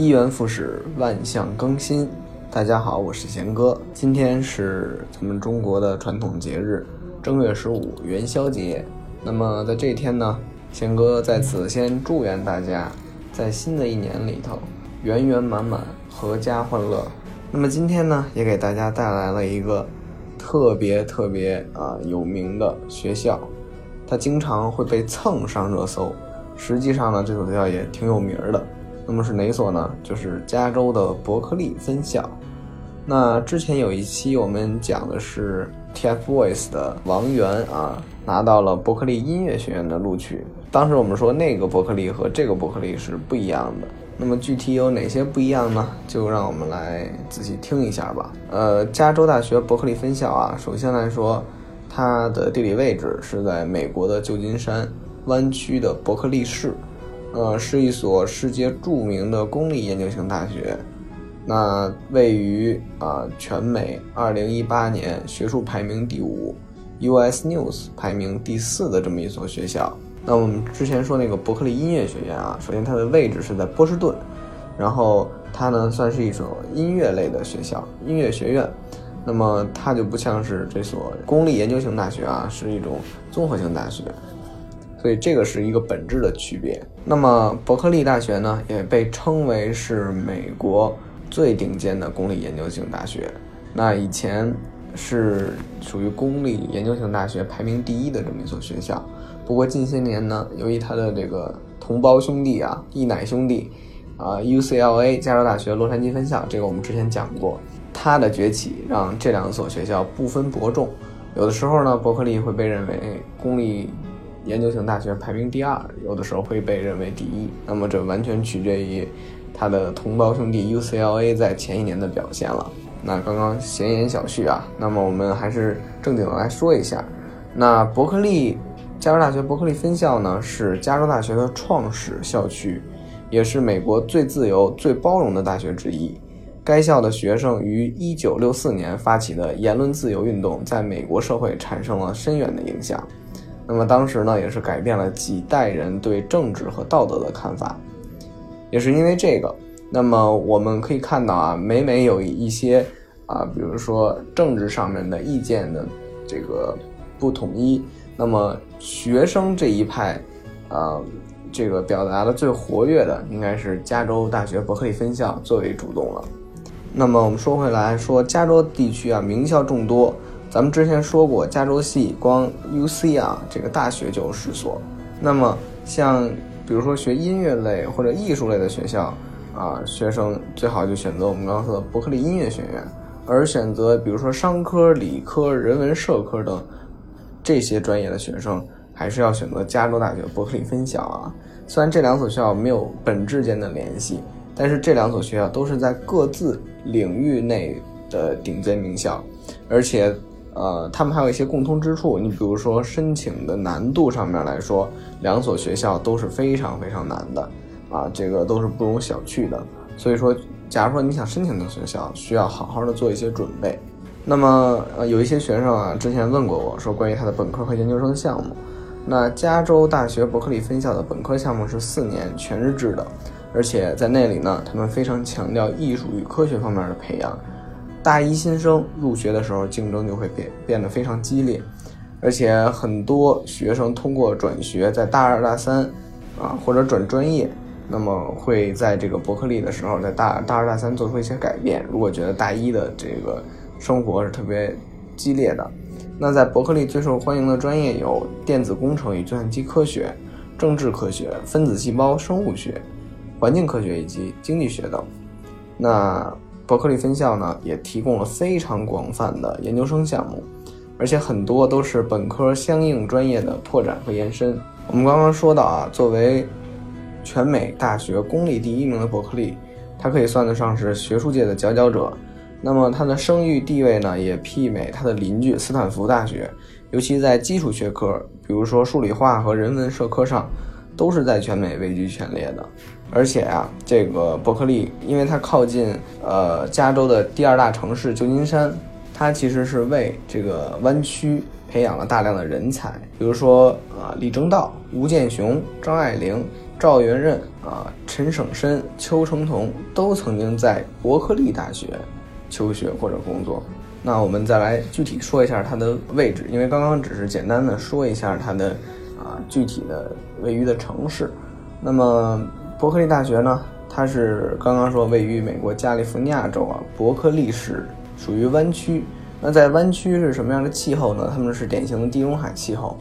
一元复始，万象更新。大家好，我是贤哥。今天是咱们中国的传统节日正月十五元宵节。那么在这一天呢，贤哥在此先祝愿大家在新的一年里头圆圆满满，阖家欢乐。那么今天呢，也给大家带来了一个特别特别啊有名的学校，它经常会被蹭上热搜。实际上呢，这所学校也挺有名的。那么是哪所呢？就是加州的伯克利分校。那之前有一期我们讲的是 TFBOYS 的王源啊，拿到了伯克利音乐学院的录取。当时我们说那个伯克利和这个伯克利是不一样的。那么具体有哪些不一样呢？就让我们来仔细听一下吧。呃，加州大学伯克利分校啊，首先来说，它的地理位置是在美国的旧金山湾区的伯克利市。呃，是一所世界著名的公立研究型大学，那位于啊全美二零一八年学术排名第五，US News 排名第四的这么一所学校。那我们之前说那个伯克利音乐学院啊，首先它的位置是在波士顿，然后它呢算是一所音乐类的学校，音乐学院。那么它就不像是这所公立研究型大学啊，是一种综合性大学。所以这个是一个本质的区别。那么伯克利大学呢，也被称为是美国最顶尖的公立研究型大学。那以前是属于公立研究型大学排名第一的这么一所学校。不过近些年呢，由于它的这个同胞兄弟啊，一奶兄弟啊，UCLA 加州大学洛杉矶分校，这个我们之前讲过，它的崛起让这两所学校不分伯仲。有的时候呢，伯克利会被认为公立。研究型大学排名第二，有的时候会被认为第一。那么这完全取决于他的同胞兄弟 UCLA 在前一年的表现了。那刚刚闲言小叙啊，那么我们还是正经的来说一下。那伯克利加州大学伯克利分校呢，是加州大学的创始校区，也是美国最自由、最包容的大学之一。该校的学生于1964年发起的言论自由运动，在美国社会产生了深远的影响。那么当时呢，也是改变了几代人对政治和道德的看法，也是因为这个。那么我们可以看到啊，每每有一些啊，比如说政治上面的意见的这个不统一，那么学生这一派，啊，这个表达的最活跃的应该是加州大学伯克利分校最为主动了。那么我们说回来说，加州地区啊，名校众多。咱们之前说过，加州系光 U C 啊，这个大学就有十所。那么像比如说学音乐类或者艺术类的学校啊，学生最好就选择我们刚刚说的伯克利音乐学院。而选择比如说商科、理科、人文社科等这些专业的学生，还是要选择加州大学伯克利分校啊。虽然这两所学校没有本质间的联系，但是这两所学校都是在各自领域内的顶尖名校，而且。呃，他们还有一些共通之处。你比如说申请的难度上面来说，两所学校都是非常非常难的，啊，这个都是不容小觑的。所以说，假如说你想申请的学校，需要好好的做一些准备。那么，呃，有一些学生啊，之前问过我说，关于他的本科和研究生项目，那加州大学伯克利分校的本科项目是四年全日制的，而且在那里呢，他们非常强调艺术与科学方面的培养。大一新生入学的时候，竞争就会变变得非常激烈，而且很多学生通过转学，在大二、大三，啊或者转专业，那么会在这个伯克利的时候，在大大二、大三做出一些改变。如果觉得大一的这个生活是特别激烈的，那在伯克利最受欢迎的专业有电子工程与计算机科学、政治科学、分子细胞生物学、环境科学以及经济学等。那。伯克利分校呢，也提供了非常广泛的研究生项目，而且很多都是本科相应专业的拓展和延伸。我们刚刚说到啊，作为全美大学公立第一名的伯克利，它可以算得上是学术界的佼佼者。那么它的声誉地位呢，也媲美它的邻居斯坦福大学，尤其在基础学科，比如说数理化和人文社科上，都是在全美位居前列的。而且啊，这个伯克利，因为它靠近呃加州的第二大城市旧金山，它其实是为这个湾区培养了大量的人才，比如说啊李政道、吴健雄、张爱玲赵元任啊、陈省身、邱成桐都曾经在伯克利大学求学或者工作。那我们再来具体说一下它的位置，因为刚刚只是简单的说一下它的啊具体的位于的城市。那么伯克利大学呢，它是刚刚说位于美国加利福尼亚州啊伯克利市，属于湾区。那在湾区是什么样的气候呢？他们是典型的地中海气候，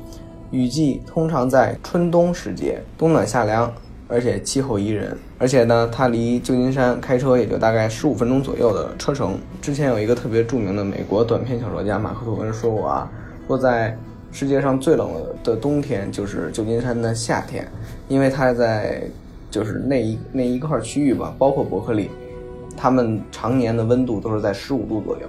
雨季通常在春冬时节，冬暖夏凉。而且气候宜人，而且呢，它离旧金山开车也就大概十五分钟左右的车程。之前有一个特别著名的美国短篇小说家马克吐温说过啊，说在世界上最冷的冬天就是旧金山的夏天，因为它在就是那一那一块区域吧，包括伯克利，他们常年的温度都是在十五度左右。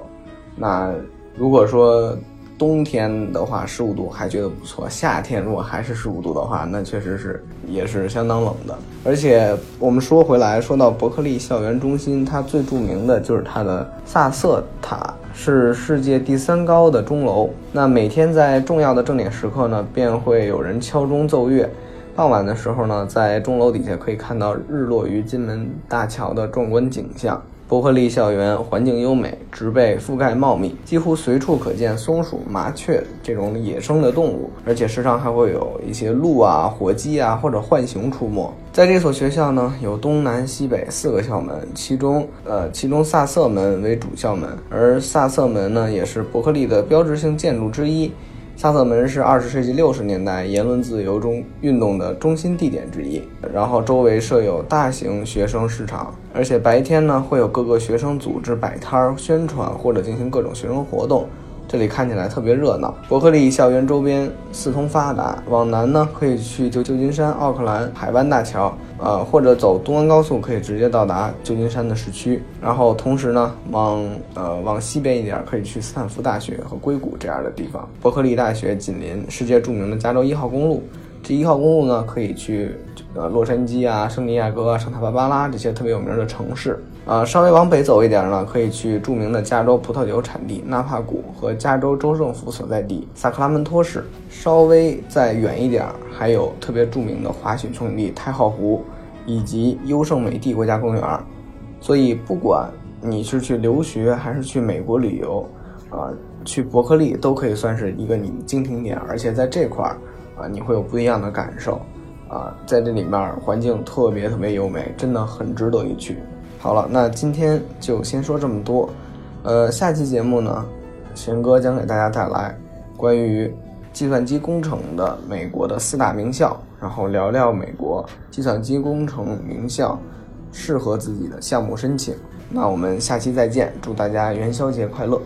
那如果说冬天的话，十五度还觉得不错。夏天如果还是十五度的话，那确实是也是相当冷的。而且我们说回来，说到伯克利校园中心，它最著名的就是它的萨瑟塔，是世界第三高的钟楼。那每天在重要的正点时刻呢，便会有人敲钟奏乐。傍晚的时候呢，在钟楼底下可以看到日落于金门大桥的壮观景象。伯克利校园环境优美，植被覆盖茂密，几乎随处可见松鼠、麻雀这种野生的动物，而且时常还会有一些鹿啊、火鸡啊或者浣熊出没。在这所学校呢，有东南西北四个校门，其中呃，其中萨瑟门为主校门，而萨瑟门呢也是伯克利的标志性建筑之一。萨瑟门是二十世纪六十年代言论自由中运动的中心地点之一，然后周围设有大型学生市场，而且白天呢会有各个学生组织摆摊儿宣传或者进行各种学生活动。这里看起来特别热闹。伯克利校园周边四通发达，往南呢可以去旧旧金山、奥克兰海湾大桥，呃，或者走东湾高速可以直接到达旧金山的市区。然后同时呢，往呃往西边一点可以去斯坦福大学和硅谷这样的地方。伯克利大学紧邻世界著名的加州一号公路，这一号公路呢可以去呃洛杉矶啊、圣地亚哥、圣塔芭芭拉这些特别有名的城市。啊，稍微往北走一点呢，可以去著名的加州葡萄酒产地纳帕谷和加州州政府所在地萨克拉门托市。稍微再远一点，还有特别著名的滑雪胜地太浩湖，以及优胜美地国家公园。所以，不管你是去留学还是去美国旅游，啊，去伯克利都可以算是一个你精听点。而且在这块儿，啊，你会有不一样的感受。啊，在这里面环境特别特别优美，真的很值得一去。好了，那今天就先说这么多。呃，下期节目呢，贤哥将给大家带来关于计算机工程的美国的四大名校，然后聊聊美国计算机工程名校适合自己的项目申请。那我们下期再见，祝大家元宵节快乐！